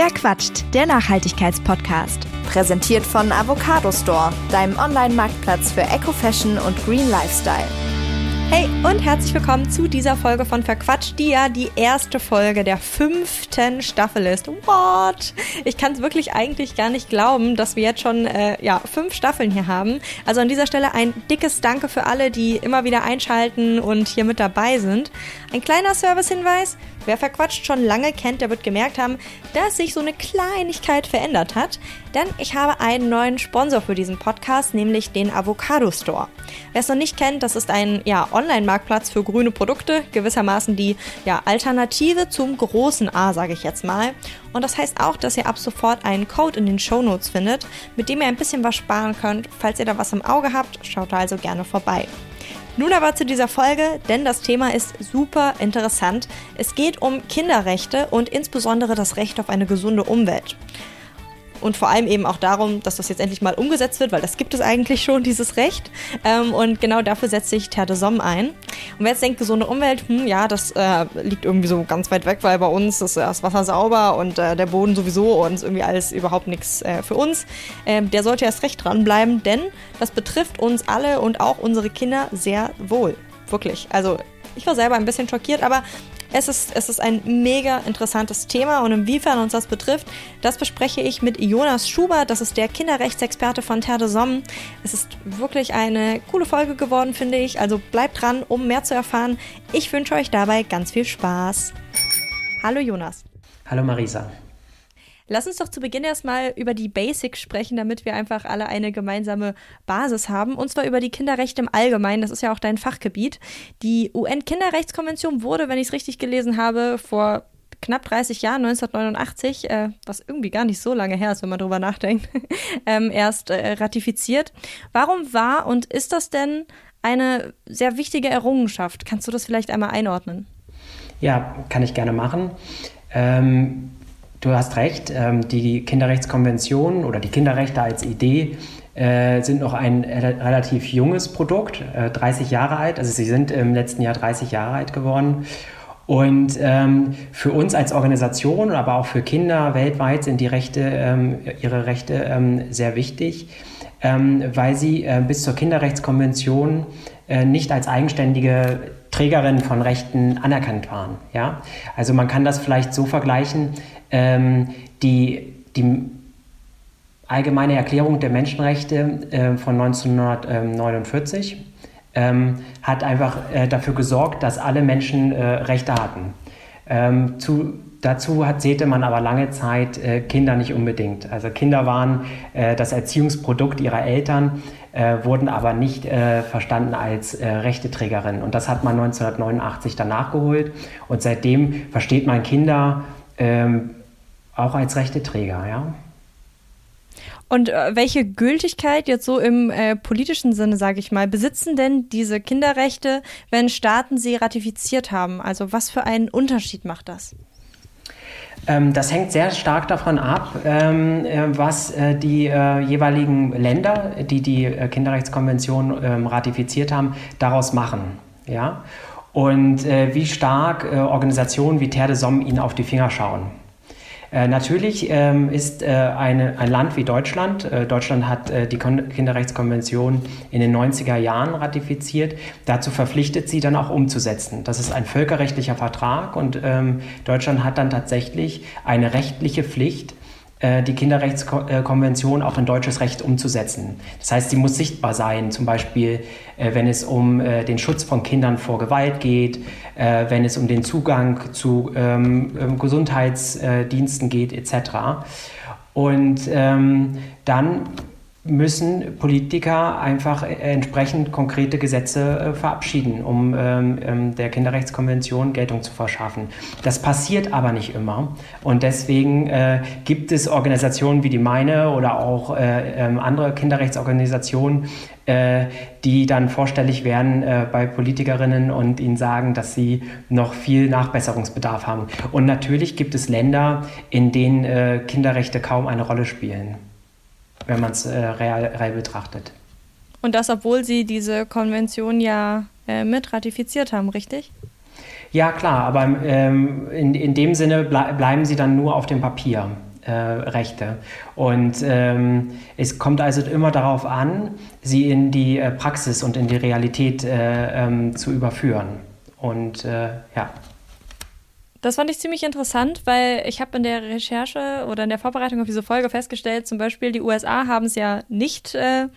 Wer quatscht? Der Nachhaltigkeitspodcast. Präsentiert von Avocado Store, deinem Online-Marktplatz für Eco-Fashion und Green Lifestyle. Hey und herzlich willkommen zu dieser Folge von Verquatscht, die ja die erste Folge der fünften Staffel ist. What? Ich kann es wirklich eigentlich gar nicht glauben, dass wir jetzt schon äh, ja, fünf Staffeln hier haben. Also an dieser Stelle ein dickes Danke für alle, die immer wieder einschalten und hier mit dabei sind. Ein kleiner Servicehinweis. Wer Verquatscht schon lange kennt, der wird gemerkt haben, dass sich so eine Kleinigkeit verändert hat. Denn ich habe einen neuen Sponsor für diesen Podcast, nämlich den Avocado Store. Wer es noch nicht kennt, das ist ein ja, Online-Marktplatz für grüne Produkte, gewissermaßen die ja, Alternative zum großen A, sage ich jetzt mal. Und das heißt auch, dass ihr ab sofort einen Code in den Show Notes findet, mit dem ihr ein bisschen was sparen könnt. Falls ihr da was im Auge habt, schaut da also gerne vorbei. Nun aber zu dieser Folge, denn das Thema ist super interessant. Es geht um Kinderrechte und insbesondere das Recht auf eine gesunde Umwelt und vor allem eben auch darum, dass das jetzt endlich mal umgesetzt wird, weil das gibt es eigentlich schon, dieses Recht. Ähm, und genau dafür setzt sich Terre de Somme ein. Und wer jetzt denkt, gesunde Umwelt, hm, ja, das äh, liegt irgendwie so ganz weit weg, weil bei uns ist das Wasser sauber und äh, der Boden sowieso und irgendwie alles überhaupt nichts äh, für uns. Ähm, der sollte erst recht dranbleiben, denn das betrifft uns alle und auch unsere Kinder sehr wohl. Wirklich. Also ich war selber ein bisschen schockiert, aber es ist, es ist ein mega interessantes Thema und inwiefern uns das betrifft, das bespreche ich mit Jonas Schubert. Das ist der Kinderrechtsexperte von Terre de Somme. Es ist wirklich eine coole Folge geworden, finde ich. Also bleibt dran, um mehr zu erfahren. Ich wünsche euch dabei ganz viel Spaß. Hallo Jonas. Hallo Marisa. Lass uns doch zu Beginn erstmal über die Basics sprechen, damit wir einfach alle eine gemeinsame Basis haben. Und zwar über die Kinderrechte im Allgemeinen. Das ist ja auch dein Fachgebiet. Die UN-Kinderrechtskonvention wurde, wenn ich es richtig gelesen habe, vor knapp 30 Jahren, 1989, äh, was irgendwie gar nicht so lange her ist, wenn man drüber nachdenkt, ähm, erst äh, ratifiziert. Warum war und ist das denn eine sehr wichtige Errungenschaft? Kannst du das vielleicht einmal einordnen? Ja, kann ich gerne machen. Ähm, Du hast recht, ähm, die Kinderrechtskonvention oder die Kinderrechte als Idee äh, sind noch ein relativ junges Produkt, 30 äh, Jahre alt. Also sie sind im letzten Jahr 30 Jahre alt geworden. Und ähm, für uns als Organisation, aber auch für Kinder weltweit sind die Rechte, ähm, ihre Rechte sehr wichtig, weil sie äh, bis zur Kinderrechtskonvention nicht als eigenständige Trägerin von Rechten anerkannt waren. Ja? Also man kann das vielleicht so vergleichen, ähm, die, die Allgemeine Erklärung der Menschenrechte äh, von 1949 ähm, hat einfach äh, dafür gesorgt, dass alle Menschen äh, Rechte hatten. Ähm, zu, dazu hat, zählte man aber lange Zeit äh, Kinder nicht unbedingt. Also Kinder waren äh, das Erziehungsprodukt ihrer Eltern, äh, wurden aber nicht verstanden als Rechteträgerin. Und das hat man 1989 dann nachgeholt. Und seitdem versteht man Kinder ähm, auch als Rechteträger, ja. Und äh, welche Gültigkeit jetzt so im äh, politischen Sinne, sage ich mal, besitzen denn diese Kinderrechte, wenn Staaten sie ratifiziert haben? Also was für einen Unterschied macht das? Ähm, das hängt sehr stark davon ab, ähm, äh, was äh, die äh, jeweiligen Länder, die die Kinderrechtskonvention ähm, ratifiziert haben, daraus machen. Ja? Und wie stark Organisationen wie Terre de Somme ihnen auf die Finger schauen. Äh, natürlich ähm, ist äh, eine, ein Land wie Deutschland, äh, Deutschland hat äh, die Kon Kinderrechtskonvention in den 90er Jahren ratifiziert, dazu verpflichtet sie dann auch umzusetzen. Das ist ein völkerrechtlicher Vertrag und ähm, Deutschland hat dann tatsächlich eine rechtliche Pflicht, die Kinderrechtskonvention auch in deutsches Recht umzusetzen. Das heißt, sie muss sichtbar sein, zum Beispiel äh, wenn es um äh, den Schutz von Kindern vor Gewalt geht, wenn es um den Zugang zu ähm, ähm, Gesundheitsdiensten geht etc. Und ähm, dann müssen Politiker einfach entsprechend konkrete Gesetze äh, verabschieden, um ähm, ähm, der Kinderrechtskonvention Geltung zu verschaffen. Das passiert aber nicht immer. Und deswegen äh, gibt es Organisationen wie die meine oder auch äh, ähm, andere Kinderrechtsorganisationen, äh, die dann vorstellig werden äh, bei Politikerinnen und ihnen sagen, dass sie noch viel Nachbesserungsbedarf haben. Und natürlich gibt es Länder, in denen äh, Kinderrechte kaum eine Rolle spielen wenn man es äh, real, real, betrachtet. Und das, obwohl Sie diese Konvention ja äh, mit ratifiziert haben, richtig? Ja, klar, aber ähm, in, in dem Sinne ble bleiben sie dann nur auf dem Papier. äh, Rechte. Und ähm, es kommt also immer darauf an, sie in die äh, Praxis und in die Realität äh, ähm, zu überführen. Und äh, ja. Das fand ich ziemlich interessant, weil ich habe in der Recherche oder in der Vorbereitung auf diese Folge festgestellt, zum Beispiel die USA haben es ja nicht äh,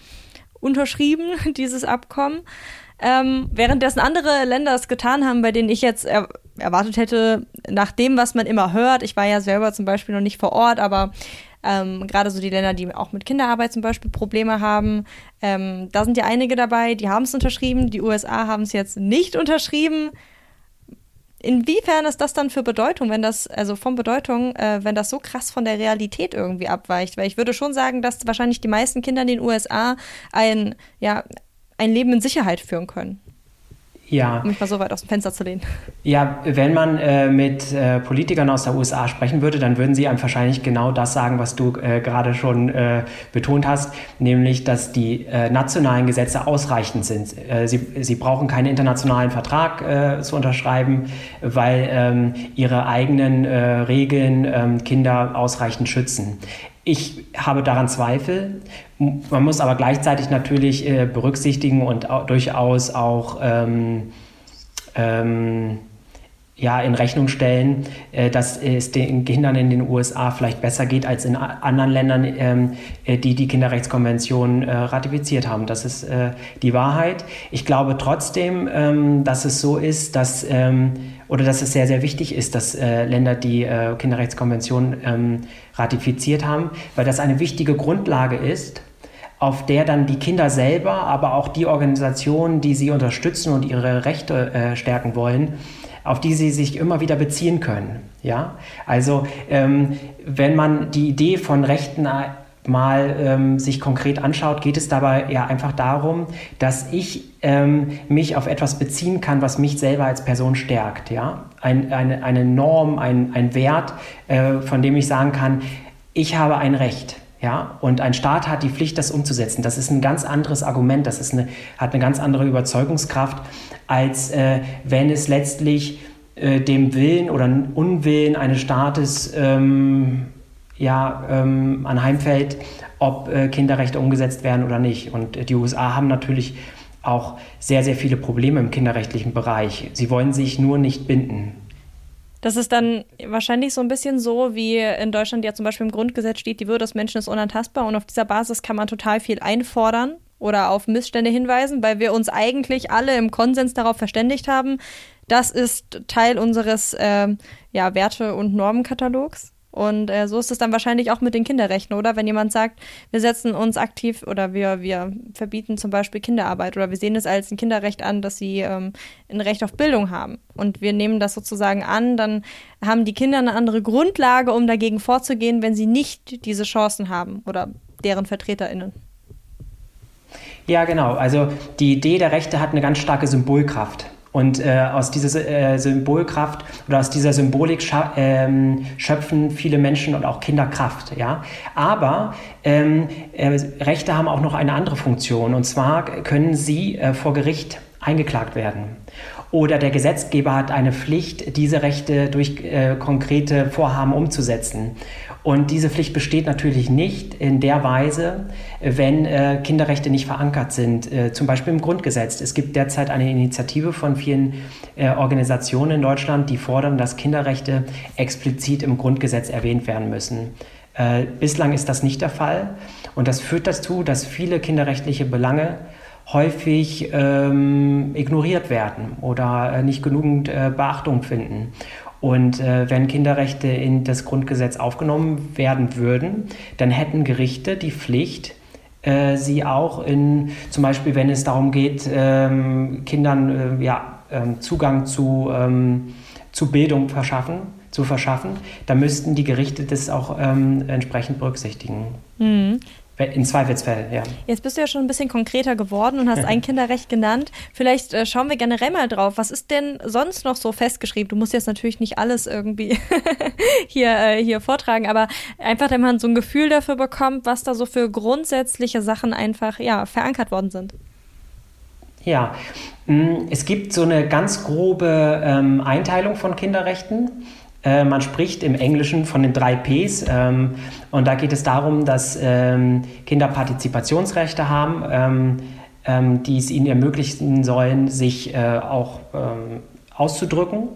unterschrieben, dieses Abkommen. Ähm, währenddessen andere Länder es getan haben, bei denen ich jetzt er erwartet hätte, nach dem, was man immer hört, ich war ja selber zum Beispiel noch nicht vor Ort, aber ähm, gerade so die Länder, die auch mit Kinderarbeit zum Beispiel Probleme haben, ähm, da sind ja einige dabei, die haben es unterschrieben, die USA haben es jetzt nicht unterschrieben. Inwiefern ist das dann für Bedeutung, wenn das, also von Bedeutung, äh, wenn das so krass von der Realität irgendwie abweicht? Weil ich würde schon sagen, dass wahrscheinlich die meisten Kinder in den USA ein, ja, ein Leben in Sicherheit führen können. Ja. Um mich mal so weit aus dem Fenster zu lehnen. Ja, wenn man äh, mit äh, Politikern aus der USA sprechen würde, dann würden sie einem wahrscheinlich genau das sagen, was du äh, gerade schon äh, betont hast, nämlich, dass die äh, nationalen Gesetze ausreichend sind. Äh, sie, sie brauchen keinen internationalen Vertrag zu unterschreiben, weil ähm, ihre eigenen Regeln ähm, Kinder ausreichend schützen. Ich habe daran Zweifel. Man muss aber gleichzeitig natürlich äh, berücksichtigen und auch, durchaus auch ähm, ähm, ja, in Rechnung stellen, äh, dass es den Kindern in den USA vielleicht besser geht als in anderen Ländern, ähm, äh, die die Kinderrechtskonvention äh, ratifiziert haben. Das ist die Wahrheit. Ich glaube trotzdem, ähm, dass es so ist, dass ähm, oder dass es sehr, sehr wichtig ist, dass Länder die Kinderrechtskonvention ratifiziert haben, weil das eine wichtige Grundlage ist, auf der dann die Kinder selber, aber auch die Organisationen, die sie unterstützen und ihre Rechte stärken wollen, auf die sie sich immer wieder beziehen können. Ja? Also ähm, wenn man die Idee von Rechten mal ähm, sich konkret anschaut, geht es dabei ja einfach darum, dass ich ähm, mich auf etwas beziehen kann, was mich selber als Person stärkt. Ja? Ein, eine, eine Norm, ein, ein Wert, äh, von dem ich sagen kann, ich habe ein Recht. Ja, und ein Staat hat die Pflicht, das umzusetzen. Das ist ein ganz anderes Argument, das ist eine, hat eine ganz andere Überzeugungskraft, als äh, wenn es letztlich äh, dem Willen oder Unwillen eines Staates ähm, ja, ähm, anheimfällt, ob äh, Kinderrechte umgesetzt werden oder nicht. Und die USA haben natürlich auch sehr, sehr viele Probleme im kinderrechtlichen Bereich. Sie wollen sich nur nicht binden. Das ist dann wahrscheinlich so ein bisschen so, wie in Deutschland ja zum Beispiel im Grundgesetz steht, die Würde des Menschen ist unantastbar und auf dieser Basis kann man total viel einfordern oder auf Missstände hinweisen, weil wir uns eigentlich alle im Konsens darauf verständigt haben, das ist Teil unseres äh, ja, Werte- und Normenkatalogs. Und äh, so ist es dann wahrscheinlich auch mit den Kinderrechten, oder? Wenn jemand sagt, wir setzen uns aktiv oder wir, wir verbieten zum Beispiel Kinderarbeit oder wir sehen es als ein Kinderrecht an, dass sie ähm, ein Recht auf Bildung haben und wir nehmen das sozusagen an, dann haben die Kinder eine andere Grundlage, um dagegen vorzugehen, wenn sie nicht diese Chancen haben oder deren VertreterInnen. Ja, genau. Also die Idee der Rechte hat eine ganz starke Symbolkraft. Und äh, aus dieser äh, Symbolkraft oder aus dieser Symbolik ähm, schöpfen viele Menschen und auch Kinder Kraft. Ja? Aber ähm, äh, Rechte haben auch noch eine andere Funktion. Und zwar können sie äh, vor Gericht eingeklagt werden. Oder der Gesetzgeber hat eine Pflicht, diese Rechte durch äh, konkrete Vorhaben umzusetzen. Und diese Pflicht besteht natürlich nicht in der Weise, wenn äh, Kinderrechte nicht verankert sind, äh, zum Beispiel im Grundgesetz. Es gibt derzeit eine Initiative von vielen äh, Organisationen in Deutschland, die fordern, dass Kinderrechte explizit im Grundgesetz erwähnt werden müssen. Äh, bislang ist das nicht der Fall und das führt dazu, dass viele kinderrechtliche Belange häufig ähm, ignoriert werden oder äh, nicht genügend äh, Beachtung finden. Und äh, wenn Kinderrechte in das Grundgesetz aufgenommen werden würden, dann hätten Gerichte die Pflicht, äh, sie auch in, zum Beispiel wenn es darum geht, ähm, Kindern äh, ja, ähm, Zugang zu, ähm, zu Bildung verschaffen, zu verschaffen, dann müssten die Gerichte das auch ähm, entsprechend berücksichtigen. Mhm. In Zweifelsfällen, ja. Jetzt bist du ja schon ein bisschen konkreter geworden und hast ein Kinderrecht genannt. Vielleicht äh, schauen wir generell mal drauf. Was ist denn sonst noch so festgeschrieben? Du musst jetzt natürlich nicht alles irgendwie hier, äh, hier vortragen, aber einfach, damit man so ein Gefühl dafür bekommt, was da so für grundsätzliche Sachen einfach ja, verankert worden sind. Ja, mm, es gibt so eine ganz grobe ähm, Einteilung von Kinderrechten. Äh, man spricht im Englischen von den drei Ps ähm, und da geht es darum, dass ähm, Kinder Partizipationsrechte haben, ähm, ähm die es ihnen ermöglichen sollen, sich äh, auch ähm, auszudrücken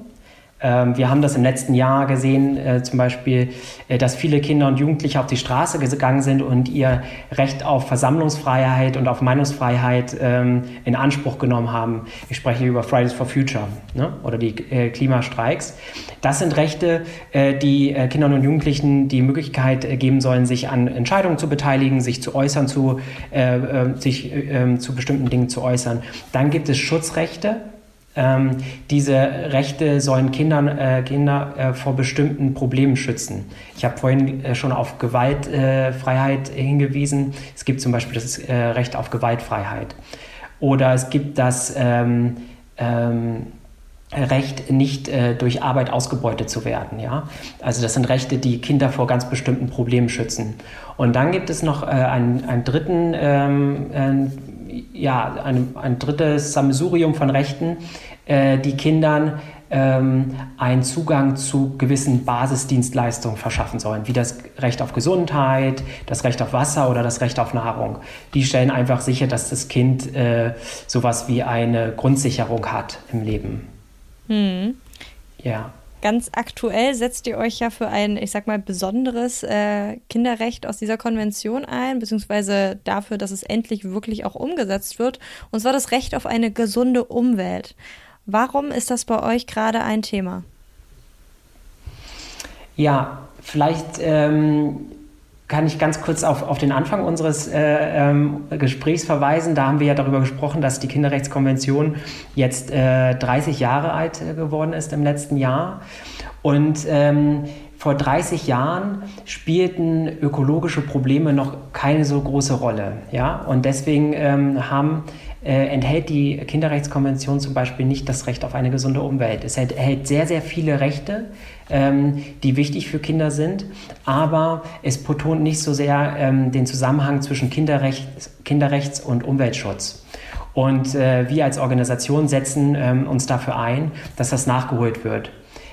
wir haben das im letzten Jahr gesehen, äh, zum Beispiel, äh, dass viele Kinder und Jugendliche auf die Straße gegangen sind und ihr Recht auf Versammlungsfreiheit und auf Meinungsfreiheit ähm, in Anspruch genommen haben. Ich spreche über Fridays for Future ne? oder die äh, Klimastreiks. Das sind Rechte, die Kindern und Jugendlichen die Möglichkeit geben sollen, sich an Entscheidungen zu beteiligen, sich zu äußern, zu, sich ähm, zu bestimmten Dingen zu äußern. Dann gibt es Schutzrechte ähm, diese Rechte sollen Kindern, äh, Kinder äh, vor bestimmten Problemen schützen. Ich habe vorhin äh, schon auf Gewaltfreiheit hingewiesen. Es gibt zum Beispiel das äh, Recht auf Gewaltfreiheit. Oder es gibt das ähm, ähm, Recht, nicht äh, durch Arbeit ausgebeutet zu werden. Ja? Also das sind Rechte, die Kinder vor ganz bestimmten Problemen schützen. Und dann gibt es noch äh, einen, einen dritten ähm, ja, ein, ein drittes Sammelsurium von Rechten, äh, die Kindern ähm, einen Zugang zu gewissen Basisdienstleistungen verschaffen sollen, wie das Recht auf Gesundheit, das Recht auf Wasser oder das Recht auf Nahrung. Die stellen einfach sicher, dass das Kind äh, sowas wie eine Grundsicherung hat im Leben. Hm. Ja ganz aktuell setzt ihr euch ja für ein, ich sag mal, besonderes äh, Kinderrecht aus dieser Konvention ein, beziehungsweise dafür, dass es endlich wirklich auch umgesetzt wird. Und zwar das Recht auf eine gesunde Umwelt. Warum ist das bei euch gerade ein Thema? Ja, vielleicht ähm, kann ich ganz kurz auf, auf den Anfang unseres äh, ähm, Gesprächs verweisen. Da haben wir ja darüber gesprochen, dass die Kinderrechtskonvention jetzt äh, 30 Jahre alt äh, geworden ist im letzten Jahr. Und ähm, vor 30 Jahren spielten ökologische Probleme noch keine so große Rolle. Ja? Und deswegen ähm, haben enthält die Kinderrechtskonvention zum Beispiel nicht das Recht auf eine gesunde Umwelt. Es enthält sehr, sehr viele Rechte, ähm, die wichtig für Kinder sind, aber es betont nicht so sehr ähm, den Zusammenhang zwischen Kinderrechts, Kinderrechts und Umweltschutz. Und äh, wir als Organisation setzen ähm, uns dafür ein, dass das nachgeholt wird.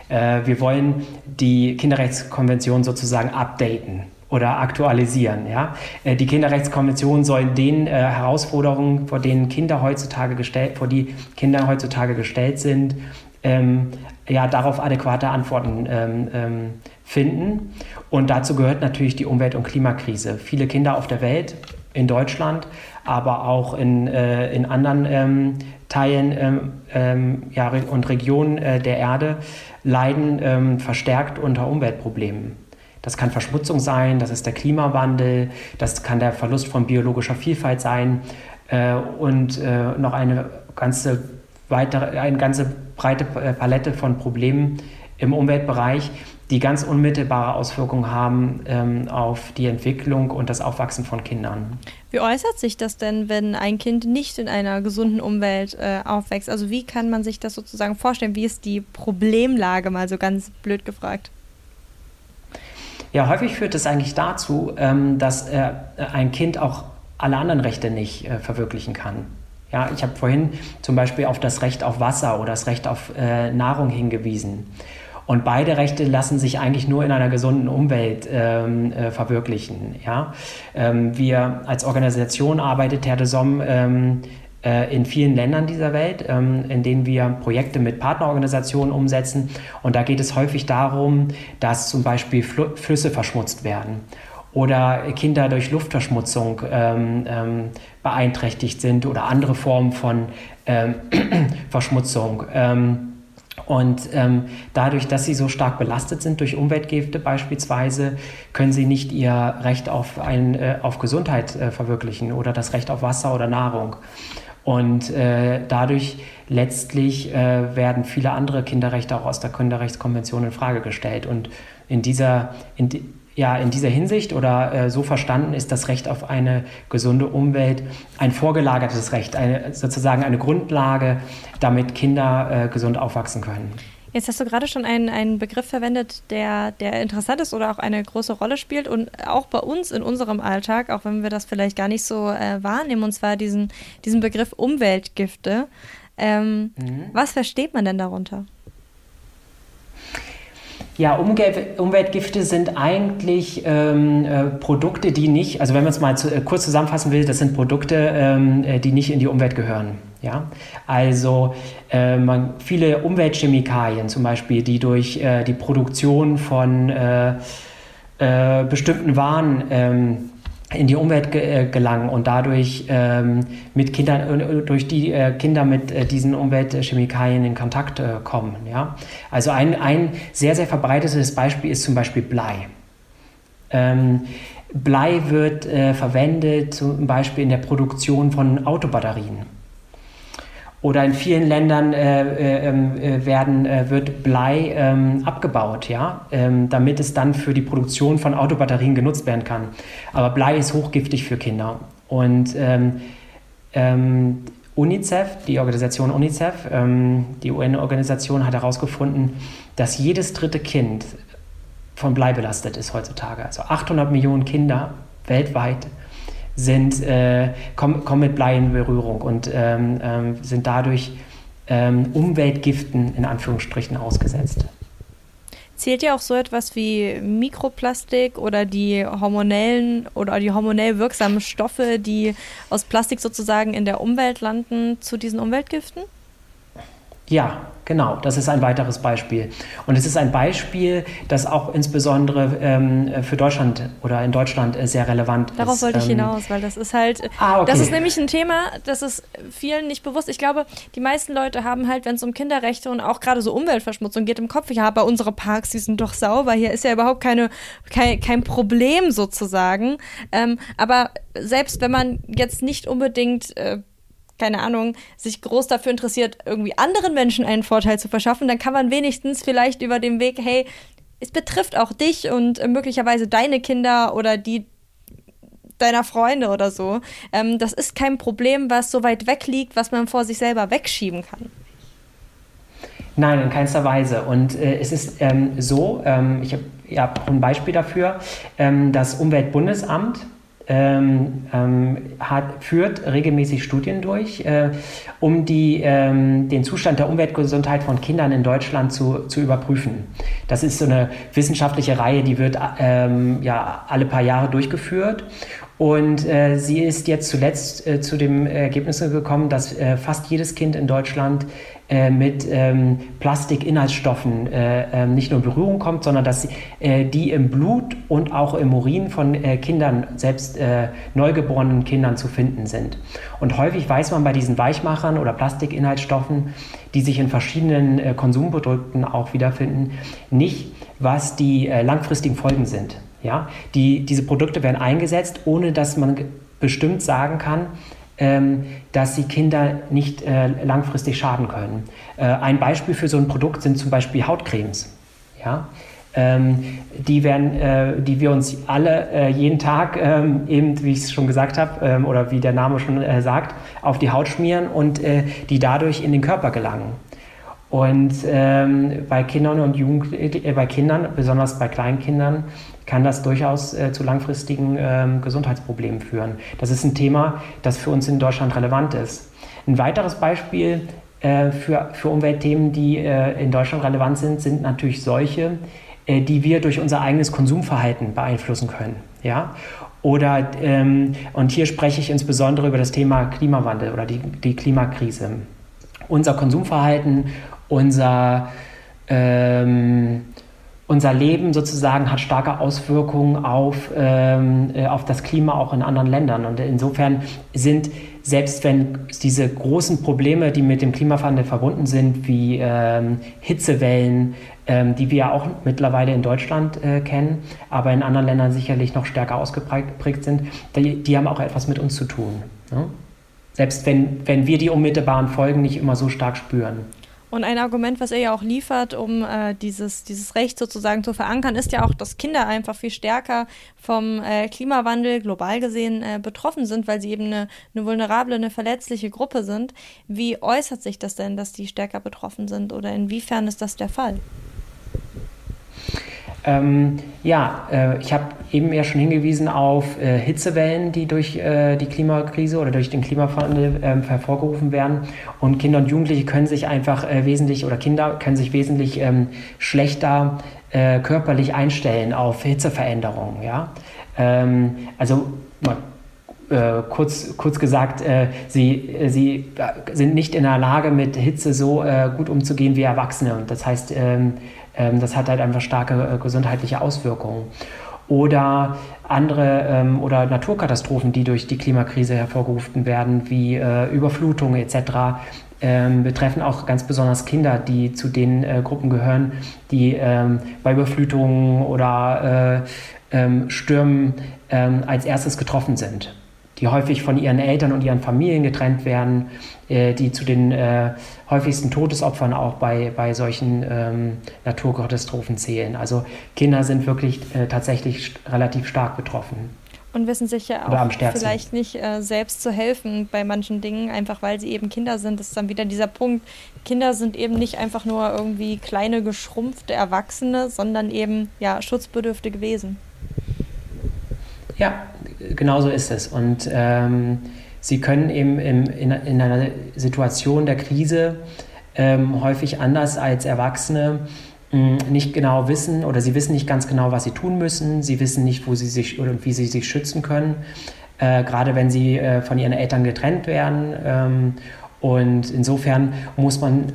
Äh, wir wollen die Kinderrechtskonvention sozusagen updaten oder aktualisieren. Ja? Äh, die Kinderrechtskonvention soll den äh, Herausforderungen, vor denen Kinder heutzutage gestellt, vor die Kinder heutzutage gestellt sind, ähm, ja, darauf adäquate Antworten ähm, ähm, finden. Und dazu gehört natürlich die Umwelt- und Klimakrise. Viele Kinder auf der Welt, in Deutschland, aber auch in, äh, in anderen ähm, Teilen ähm, ähm, ja, und Regionen äh, der Erde leiden verstärkt unter Umweltproblemen. Das kann Verschmutzung sein, das ist der Klimawandel, das kann der Verlust von biologischer Vielfalt sein äh, und äh, noch eine ganze, weitere, eine ganze breite äh, Palette von Problemen im Umweltbereich, die ganz unmittelbare Auswirkungen haben ähm, auf die Entwicklung und das Aufwachsen von Kindern. Wie äußert sich das denn, wenn ein Kind nicht in einer gesunden Umwelt äh, aufwächst? Also wie kann man sich das sozusagen vorstellen? Wie ist die Problemlage, mal so ganz blöd gefragt? Ja, häufig führt es eigentlich dazu, ähm, dass äh, ein Kind auch alle anderen Rechte nicht äh, verwirklichen kann. Ja, ich habe vorhin zum Beispiel auf das Recht auf Wasser oder das Recht auf äh, Nahrung hingewiesen. Und beide Rechte lassen sich eigentlich nur in einer gesunden Umwelt ähm, äh, verwirklichen. Ja? Ähm, wir als Organisation arbeitet Terre de Somme ähm, äh, in vielen Ländern dieser Welt, ähm, in denen wir Projekte mit Partnerorganisationen umsetzen. Und da geht es häufig darum, dass zum Beispiel Flüsse verschmutzt werden oder Kinder durch Luftverschmutzung ähm, ähm, beeinträchtigt sind oder andere Formen von Verschmutzung. Und dadurch, dass sie so stark belastet sind durch Umweltgifte beispielsweise, können sie nicht ihr Recht auf, ein, äh, auf Gesundheit äh, verwirklichen oder das Recht auf Wasser oder Nahrung. Und äh, dadurch letztlich äh, werden viele andere Kinderrechte auch aus der Kinderrechtskonvention in Frage gestellt. Und in dieser, in ja, in dieser Hinsicht oder äh, so verstanden ist das Recht auf eine gesunde Umwelt ein vorgelagertes Recht, eine, sozusagen eine Grundlage, damit Kinder äh, gesund aufwachsen können. Jetzt hast du gerade schon einen, einen Begriff verwendet, der, der interessant ist oder auch eine große Rolle spielt und auch bei uns in unserem Alltag, auch wenn wir das vielleicht gar nicht so äh, wahrnehmen, und zwar diesen, diesen Begriff Umweltgifte. Ähm, mhm. Was versteht man denn darunter? Ja, Umweltgifte sind eigentlich ähm, äh, Produkte, die nicht, also wenn man es mal zu, äh, kurz zusammenfassen will, das sind Produkte, ähm, äh, die nicht in die Umwelt gehören. Ja? Also äh, man, viele Umweltchemikalien zum Beispiel, die durch äh, die Produktion von äh, bestimmten Waren ähm, in die Umwelt ge äh, gelangen und dadurch ähm, mit Kindern, äh, durch die äh, Kinder mit äh, diesen Umweltchemikalien in Kontakt äh, kommen. Ja? Also ein, ein sehr, sehr verbreitetes Beispiel ist zum Beispiel Blei. Ähm, Blei wird äh, verwendet zum Beispiel in der Produktion von Autobatterien. Oder in vielen Ländern äh, äh, ähm, äh, werden, äh, wird Blei ähm, abgebaut, ja, ähm, damit es dann für die Produktion von Autobatterien genutzt werden kann. Aber Blei ist hochgiftig für Kinder. Und ähm, ähm, UNICEF, die Organisation UNICEF, ähm, die UN-Organisation, hat herausgefunden, dass jedes dritte Kind von Blei belastet ist heutzutage. Also 800 Millionen Kinder weltweit sind, äh, kommen, kommen mit Blei in Berührung und ähm, ähm, sind dadurch ähm, Umweltgiften in Anführungsstrichen ausgesetzt. Zählt ja auch so etwas wie Mikroplastik oder die hormonellen oder die hormonell wirksamen Stoffe, die aus Plastik sozusagen in der Umwelt landen, zu diesen Umweltgiften? Ja, genau, das ist ein weiteres Beispiel. Und es ist ein Beispiel, das auch insbesondere ähm, für Deutschland oder in Deutschland äh, sehr relevant Darauf ist. wollte ich ähm, hinaus, weil das ist halt, ah, okay. das ist nämlich ein Thema, das ist vielen nicht bewusst. Ich glaube, die meisten Leute haben halt, wenn es um Kinderrechte und auch gerade so Umweltverschmutzung geht, im Kopf, ja, aber unsere Parks, die sind doch sauber, hier ist ja überhaupt keine, kein, kein Problem sozusagen. Ähm, aber selbst wenn man jetzt nicht unbedingt äh, keine Ahnung, sich groß dafür interessiert, irgendwie anderen Menschen einen Vorteil zu verschaffen, dann kann man wenigstens vielleicht über den Weg, hey, es betrifft auch dich und äh, möglicherweise deine Kinder oder die deiner Freunde oder so. Ähm, das ist kein Problem, was so weit weg liegt, was man vor sich selber wegschieben kann. Nein, in keinster Weise. Und äh, es ist ähm, so, ähm, ich habe ja, ein Beispiel dafür, ähm, das Umweltbundesamt ähm, ähm, hat, führt regelmäßig Studien durch, äh, um die, ähm, den Zustand der Umweltgesundheit von Kindern in Deutschland zu, zu überprüfen. Das ist so eine wissenschaftliche Reihe, die wird ähm, ja, alle paar Jahre durchgeführt. Und äh, sie ist jetzt zuletzt äh, zu dem Ergebnis gekommen, dass äh, fast jedes Kind in Deutschland äh, mit ähm, Plastikinhaltsstoffen äh, ähm, nicht nur in Berührung kommt, sondern dass äh, die im Blut und auch im Urin von äh, Kindern, selbst neugeborenen Kindern zu finden sind. Und häufig weiß man bei diesen Weichmachern oder Plastikinhaltsstoffen, die sich in verschiedenen Konsumprodukten auch wiederfinden, nicht, was die langfristigen Folgen sind. Ja? Die, diese Produkte werden eingesetzt, ohne dass man bestimmt sagen kann, dass sie Kinder nicht äh, langfristig schaden können. Äh, ein Beispiel für so ein Produkt sind zum Beispiel Hautcremes. Ja? Ähm, die, werden, äh, die wir uns alle jeden Tag, ähm, eben wie ich es schon gesagt habe, ähm, oder wie der Name schon sagt, auf die Haut schmieren und die dadurch in den Körper gelangen. Und ähm, bei Kindern und Jugendlichen, äh, bei Kindern, besonders bei Kleinkindern, kann das durchaus äh, zu langfristigen ähm, Gesundheitsproblemen führen. Das ist ein Thema, das für uns in Deutschland relevant ist. Ein weiteres Beispiel äh, für, für Umweltthemen, die äh, in Deutschland relevant sind, sind natürlich solche, äh, die wir durch unser eigenes Konsumverhalten beeinflussen können. Ja? Oder, ähm, und hier spreche ich insbesondere über das Thema Klimawandel oder die, die Klimakrise. Unser Konsumverhalten unser, ähm, unser Leben sozusagen hat starke Auswirkungen auf, ähm, äh, auf das Klima auch in anderen Ländern. Und insofern sind, selbst wenn diese großen Probleme, die mit dem Klimawandel verbunden sind, wie ähm, Hitzewellen, ähm, die wir ja auch mittlerweile in Deutschland äh, kennen, aber in anderen Ländern sicherlich noch stärker ausgeprägt sind, die, die haben auch etwas mit uns zu tun. Ne? Selbst wenn, wenn wir die unmittelbaren Folgen nicht immer so stark spüren. Und ein Argument, was er ja auch liefert, um äh, dieses, dieses Recht sozusagen zu verankern, ist ja auch, dass Kinder einfach viel stärker vom äh, Klimawandel global gesehen äh, betroffen sind, weil sie eben eine, eine vulnerable, eine verletzliche Gruppe sind. Wie äußert sich das denn, dass die stärker betroffen sind oder inwiefern ist das der Fall? Ähm, ja, äh, ich habe eben ja schon hingewiesen auf äh, Hitzewellen, die durch äh, die Klimakrise oder durch den Klimawandel ähm, hervorgerufen werden. Und Kinder und Jugendliche können sich einfach äh, wesentlich oder Kinder können sich wesentlich ähm, schlechter äh, körperlich einstellen auf Hitzeveränderungen. Ja? Ähm, also äh, kurz, kurz gesagt, äh, sie, sie sind nicht in der Lage, mit Hitze so äh, gut umzugehen wie Erwachsene. Und das heißt, ähm, ähm, das hat halt einfach starke äh, gesundheitliche Auswirkungen. Oder andere ähm, oder Naturkatastrophen, die durch die Klimakrise hervorgerufen werden, wie äh, Überflutungen etc., ähm, betreffen auch ganz besonders Kinder, die zu den äh, Gruppen gehören, die ähm, bei Überflutungen oder äh, ähm, Stürmen ähm, als erstes getroffen sind die häufig von ihren Eltern und ihren Familien getrennt werden, äh, die zu den äh, häufigsten Todesopfern auch bei, bei solchen ähm, Naturkatastrophen zählen. Also Kinder sind wirklich äh, tatsächlich relativ stark betroffen. Und wissen sich ja auch vielleicht nicht äh, selbst zu helfen bei manchen Dingen, einfach weil sie eben Kinder sind. Das ist dann wieder dieser Punkt. Kinder sind eben nicht einfach nur irgendwie kleine, geschrumpfte Erwachsene, sondern eben ja schutzbedürftige Wesen. Ja, genau so ist es. Und ähm, sie können eben im, in, in, einer Situation der Krise ähm, häufig anders als Erwachsene mh, nicht genau wissen oder sie wissen nicht ganz genau, was sie tun müssen. Sie wissen nicht, wo sie sich oder wie sie sich schützen können. Äh, gerade wenn sie äh, von ihren Eltern getrennt werden. Ähm, und insofern muss man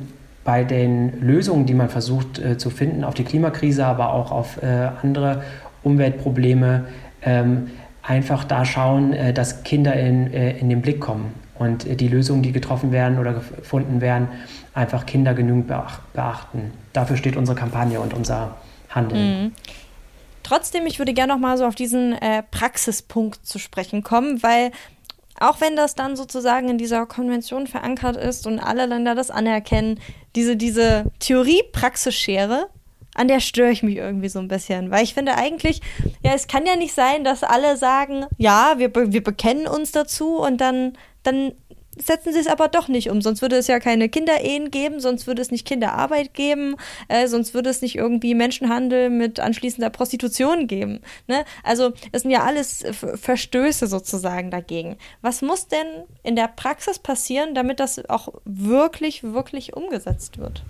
bei den Lösungen, die man versucht äh, zu finden, auf die Klimakrise, aber auch auf äh, andere Umweltprobleme, ähm, einfach da schauen, äh, dass Kinder in, äh, in den Blick kommen und äh, die Lösungen, die getroffen werden oder gefunden werden, einfach Kinder genügend beachten. Dafür steht unsere Kampagne und unser Handeln. Mhm. Trotzdem, ich würde gerne noch mal so auf diesen äh, Praxispunkt zu sprechen kommen, weil auch wenn das dann sozusagen in dieser Konvention verankert ist und alle Länder das anerkennen, diese, diese Theorie-Praxisschere an der störe ich mich irgendwie so ein bisschen. Weil ich finde eigentlich, ja, es kann ja nicht sein, dass alle sagen, ja, wir, wir bekennen uns dazu und dann, dann setzen sie es aber doch nicht um. Sonst würde es ja keine Kinderehen geben, sonst würde es nicht Kinderarbeit geben, äh, sonst würde es nicht irgendwie Menschenhandel mit anschließender Prostitution geben. Ne? Also es sind ja alles Verstöße sozusagen dagegen. Was muss denn in der Praxis passieren, damit das auch wirklich, wirklich umgesetzt wird?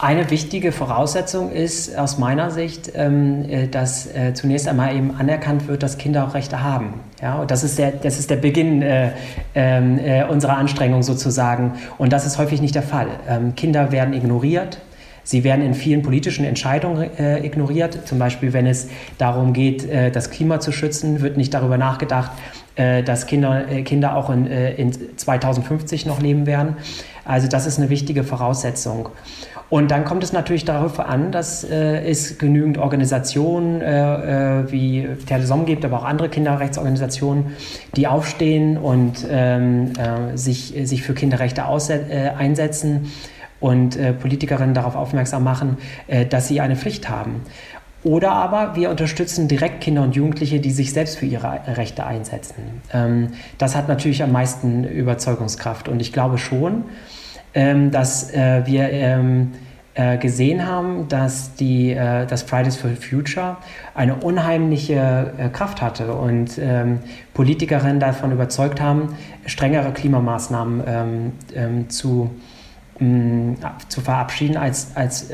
Eine wichtige Voraussetzung ist aus meiner Sicht, ähm, äh, dass äh, zunächst einmal eben anerkannt wird, dass Kinder auch Rechte haben. Ja, und das ist der, das ist der Beginn äh, ähm, äh, unserer Anstrengung sozusagen. Und das ist häufig nicht der Fall. Ähm, Kinder werden ignoriert. Sie werden in vielen politischen Entscheidungen äh, ignoriert. Zum Beispiel, wenn es darum geht, äh, das Klima zu schützen, wird nicht darüber nachgedacht, dass Kinder, Kinder auch in, in 2050 noch leben werden. Also das ist eine wichtige Voraussetzung. Und dann kommt es natürlich darauf an, dass äh, es genügend Organisationen äh, äh, wie Telesom gibt, aber auch andere Kinderrechtsorganisationen, die aufstehen und ähm, äh, sich, sich für Kinderrechte äh, einsetzen und äh, Politikerinnen darauf aufmerksam machen, dass sie eine Pflicht haben. Oder aber wir unterstützen direkt Kinder und Jugendliche, die sich selbst für ihre Rechte einsetzen. Ähm, das hat natürlich am meisten Überzeugungskraft. Und ich glaube schon, dass äh, wir ähm, äh, gesehen haben, dass, die, äh, dass Fridays for Future eine unheimliche Kraft hatte und ähm, Politikerinnen davon überzeugt haben, strengere Klimamaßnahmen ähm, ähm, zu, mm, zu verabschieden, als, als,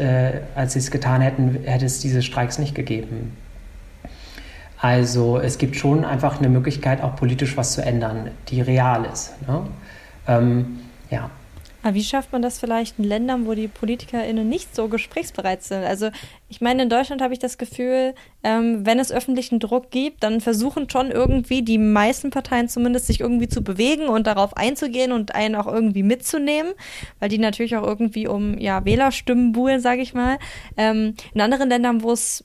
als sie es getan hätten, hätte es diese Streiks nicht gegeben. Also es gibt schon einfach eine Möglichkeit, auch politisch was zu ändern, die real ist. Ne? Ähm, ja. Aber wie schafft man das vielleicht in Ländern, wo die PolitikerInnen nicht so gesprächsbereit sind? Also, ich meine, in Deutschland habe ich das Gefühl, ähm, wenn es öffentlichen Druck gibt, dann versuchen schon irgendwie die meisten Parteien zumindest sich irgendwie zu bewegen und darauf einzugehen und einen auch irgendwie mitzunehmen, weil die natürlich auch irgendwie um ja, Wählerstimmen buhlen, sage ich mal. Ähm, in anderen Ländern, wo es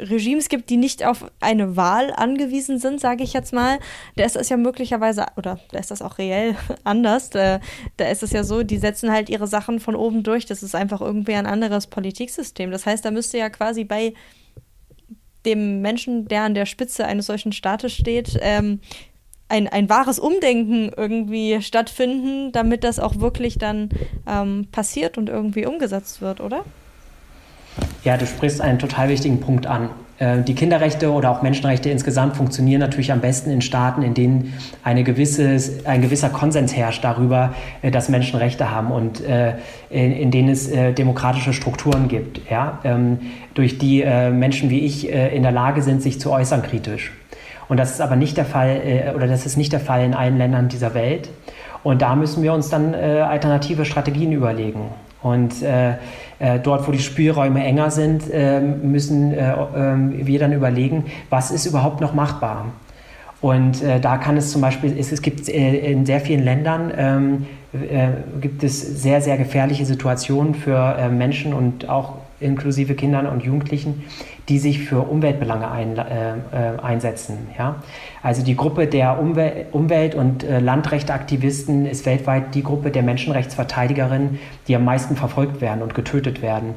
Regimes gibt, die nicht auf eine Wahl angewiesen sind, sage ich jetzt mal, da ist das ja möglicherweise, oder da ist das auch reell anders. Da, da ist es ja so, die setzen halt ihre Sachen von oben durch. Das ist einfach irgendwie ein anderes Politiksystem. Das heißt, da müsste ja quasi bei dem Menschen, der an der Spitze eines solchen Staates steht, ähm, ein, ein wahres Umdenken irgendwie stattfinden, damit das auch wirklich dann ähm, passiert und irgendwie umgesetzt wird, oder? Ja, du sprichst einen total wichtigen Punkt an. äh, die Kinderrechte oder auch Menschenrechte insgesamt funktionieren natürlich am besten in Staaten, in denen eine gewisse, ein gewisser Konsens herrscht darüber, äh, dass Menschen Rechte haben und äh, in, in denen es demokratische Strukturen gibt, ja, ähm, durch die Menschen wie ich in der Lage sind, sich zu äußern kritisch. Und das ist aber nicht der Fall, oder das ist nicht der Fall in allen Ländern dieser Welt. Und da müssen wir uns dann alternative Strategien überlegen. Und äh, dort, wo die Spielräume enger sind, äh, müssen äh, ähm, wir dann überlegen, was ist überhaupt noch machbar. Und äh, da kann es zum Beispiel, es, es gibt äh, in sehr vielen Ländern ähm, gibt es sehr, sehr gefährliche Situationen für Menschen und auch inklusive Kindern und Jugendlichen, die sich für Umweltbelange ein, äh, äh, einsetzen. Ja? Also die Gruppe der Umwel Umwelt- und äh, Landrechteaktivisten ist weltweit die Gruppe der Menschenrechtsverteidigerinnen, die am meisten verfolgt werden und getötet werden.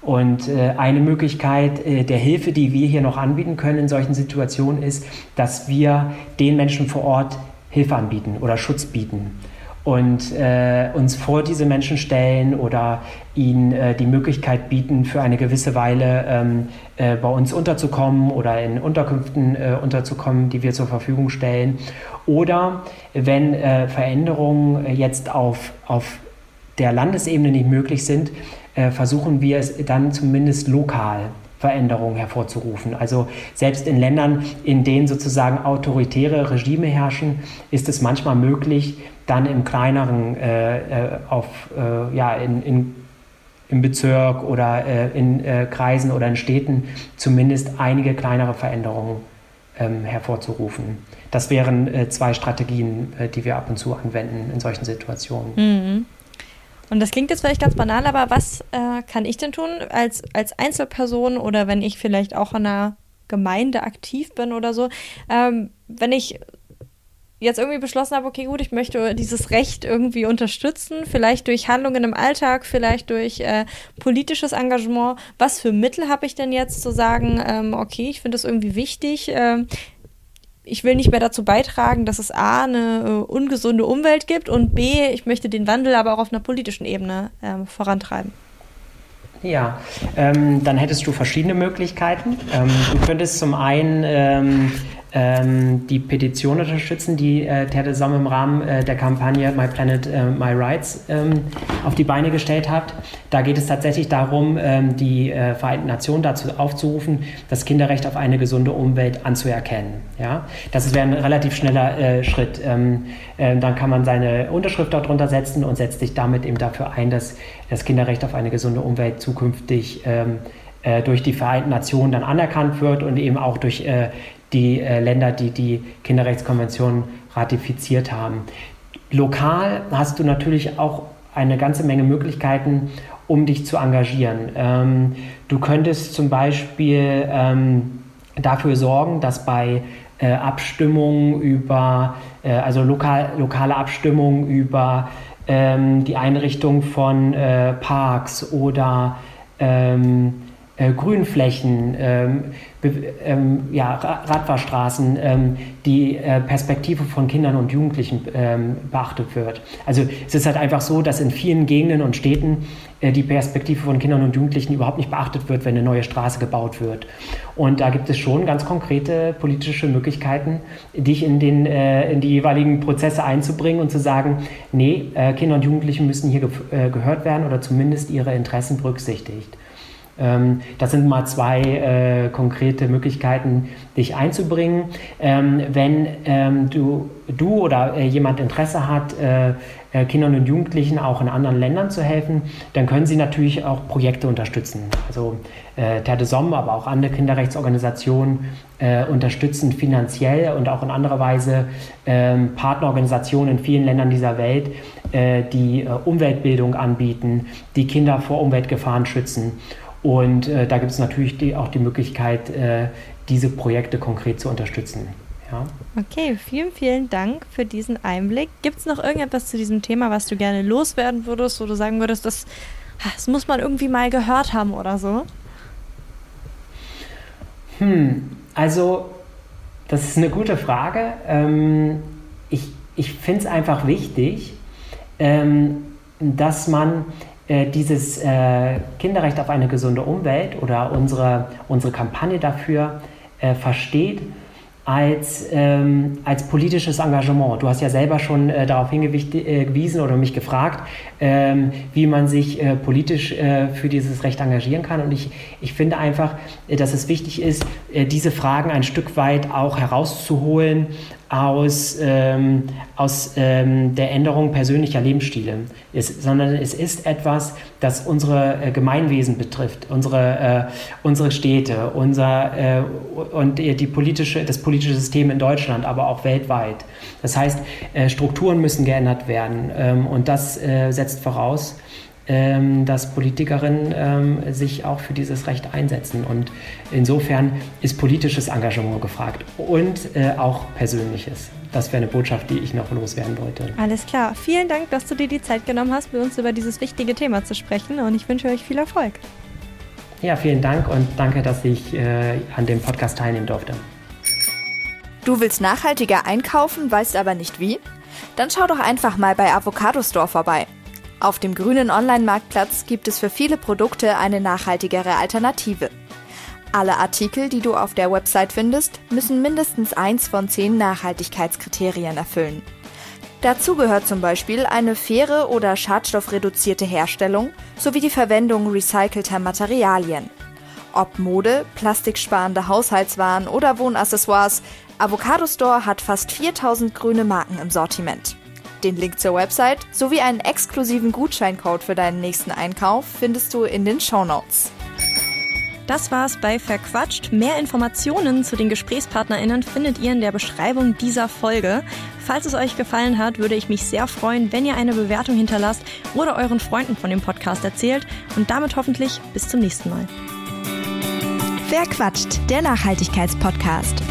Und äh, eine Möglichkeit äh, der Hilfe, die wir hier noch anbieten können in solchen Situationen, ist, dass wir den Menschen vor Ort Hilfe anbieten oder Schutz bieten und äh, uns vor diese Menschen stellen oder ihnen äh, die Möglichkeit bieten, für eine gewisse Weile ähm, äh, bei uns unterzukommen oder in Unterkünften äh, unterzukommen, die wir zur Verfügung stellen. Oder wenn äh, Veränderungen jetzt auf, auf der Landesebene nicht möglich sind, äh, versuchen wir es dann zumindest lokal Veränderungen hervorzurufen. Also selbst in Ländern, in denen sozusagen autoritäre Regime herrschen, ist es manchmal möglich, dann im kleineren, äh, äh, auf, äh, ja, in, in, im Bezirk oder äh, in äh, Kreisen oder in Städten zumindest einige kleinere Veränderungen ähm, hervorzurufen. Das wären äh, zwei Strategien, die wir ab und zu anwenden in solchen Situationen. Mhm. Und das klingt jetzt vielleicht ganz banal, aber was kann ich denn tun als, als Einzelperson oder wenn ich vielleicht auch in einer Gemeinde aktiv bin oder so, ähm, wenn ich jetzt irgendwie beschlossen habe, okay, gut, ich möchte dieses Recht irgendwie unterstützen, vielleicht durch Handlungen im Alltag, vielleicht durch äh, politisches Engagement. Was für Mittel habe ich denn jetzt zu sagen, ähm, okay, ich finde das irgendwie wichtig, ähm, ich will nicht mehr dazu beitragen, dass es A, eine äh, ungesunde Umwelt gibt und B, ich möchte den Wandel aber auch auf einer politischen Ebene äh, vorantreiben. Ja, ähm, dann hättest du verschiedene Möglichkeiten. Ähm, du könntest zum einen ähm, ähm, die Petition unterstützen, die äh, Terre Somme im Rahmen äh, der Kampagne My Planet, äh, My Rights ähm, auf die Beine gestellt hat. Da geht es tatsächlich darum, ähm, die äh, Vereinten Nationen dazu aufzurufen, das Kinderrecht auf eine gesunde Umwelt anzuerkennen. Ja? Das wäre ein relativ schneller äh, Schritt. Ähm, äh, dann kann man seine Unterschrift darunter setzen und setzt sich damit eben dafür ein, dass das Kinderrecht auf eine gesunde Umwelt zukünftig ähm, durch die Vereinten Nationen dann anerkannt wird und eben auch durch äh, die äh, Länder, die die Kinderrechtskonvention ratifiziert haben. Lokal hast du natürlich auch eine ganze Menge Möglichkeiten, um dich zu engagieren. Ähm, du könntest zum Beispiel ähm, dafür sorgen, dass bei äh, Abstimmungen über, äh, also lokal, lokale Abstimmungen über ähm, die Einrichtung von äh, Parks oder ähm, äh, Grünflächen, ähm, ähm, ja, Radfahrstraßen, ähm, die äh, Perspektive von Kindern und Jugendlichen ähm, beachtet wird. Also es ist halt einfach so, dass in vielen Gegenden und Städten äh, die Perspektive von Kindern und Jugendlichen überhaupt nicht beachtet wird, wenn eine neue Straße gebaut wird. Und da gibt es schon ganz konkrete politische Möglichkeiten, dich in, den, äh, in die jeweiligen Prozesse einzubringen und zu sagen, nee, äh, Kinder und Jugendliche müssen hier ge gehört werden oder zumindest ihre Interessen berücksichtigt. Ähm, das sind mal zwei äh, konkrete Möglichkeiten, dich einzubringen. Ähm, wenn ähm, du, du oder äh, jemand Interesse hat, äh, äh, Kindern und Jugendlichen auch in anderen Ländern zu helfen, dann können sie natürlich auch Projekte unterstützen. Also äh, Somme, aber auch andere Kinderrechtsorganisationen äh, unterstützen finanziell und auch in anderer Weise ähm, Partnerorganisationen in vielen Ländern dieser Welt, äh, die Umweltbildung anbieten, die Kinder vor Umweltgefahren schützen. Und äh, da gibt es natürlich die, auch die Möglichkeit, äh, diese Projekte konkret zu unterstützen. Ja. Okay, vielen, vielen Dank für diesen Einblick. Gibt es noch irgendetwas zu diesem Thema, was du gerne loswerden würdest, wo du sagen würdest, das, das muss man irgendwie mal gehört haben oder so? Hm, also, das ist eine gute Frage. Ähm, ich ich finde es einfach wichtig, ähm, dass man dieses äh, Kinderrecht auf eine gesunde Umwelt oder unsere, unsere Kampagne dafür äh, versteht als, ähm, als politisches Engagement. Du hast ja selber schon äh, darauf hingewiesen äh, oder mich gefragt, ähm, wie man sich äh, politisch äh, für dieses Recht engagieren kann. Und ich, ich finde einfach, äh, dass es wichtig ist, äh, diese Fragen ein Stück weit auch herauszuholen aus, ähm, aus ähm, der Änderung persönlicher Lebensstile, es, sondern es ist etwas, das unsere äh, Gemeinwesen betrifft, unsere, äh, unsere Städte, unser, äh, und die politische, das politische System in Deutschland, aber auch weltweit. Das heißt, äh, Strukturen müssen geändert werden ähm, und das äh, setzt voraus, ähm, dass Politikerinnen ähm, sich auch für dieses Recht einsetzen. Und insofern ist politisches Engagement gefragt und äh, auch persönliches. Das wäre eine Botschaft, die ich noch loswerden wollte. Alles klar. Vielen Dank, dass du dir die Zeit genommen hast, mit uns über dieses wichtige Thema zu sprechen. Und ich wünsche euch viel Erfolg. Ja, vielen Dank und danke, dass ich äh, an dem Podcast teilnehmen durfte. Du willst nachhaltiger einkaufen, weißt aber nicht wie? Dann schau doch einfach mal bei Avocado Store vorbei. Auf dem grünen Online-Marktplatz gibt es für viele Produkte eine nachhaltigere Alternative. Alle Artikel, die du auf der Website findest, müssen mindestens eins von zehn Nachhaltigkeitskriterien erfüllen. Dazu gehört zum Beispiel eine faire oder schadstoffreduzierte Herstellung sowie die Verwendung recycelter Materialien. Ob Mode, plastiksparende Haushaltswaren oder Wohnaccessoires, Avocado Store hat fast 4000 grüne Marken im Sortiment. Den Link zur Website sowie einen exklusiven Gutscheincode für deinen nächsten Einkauf findest du in den Show Notes. Das war's bei Verquatscht. Mehr Informationen zu den GesprächspartnerInnen findet ihr in der Beschreibung dieser Folge. Falls es euch gefallen hat, würde ich mich sehr freuen, wenn ihr eine Bewertung hinterlasst oder euren Freunden von dem Podcast erzählt. Und damit hoffentlich bis zum nächsten Mal. Verquatscht, der Nachhaltigkeitspodcast.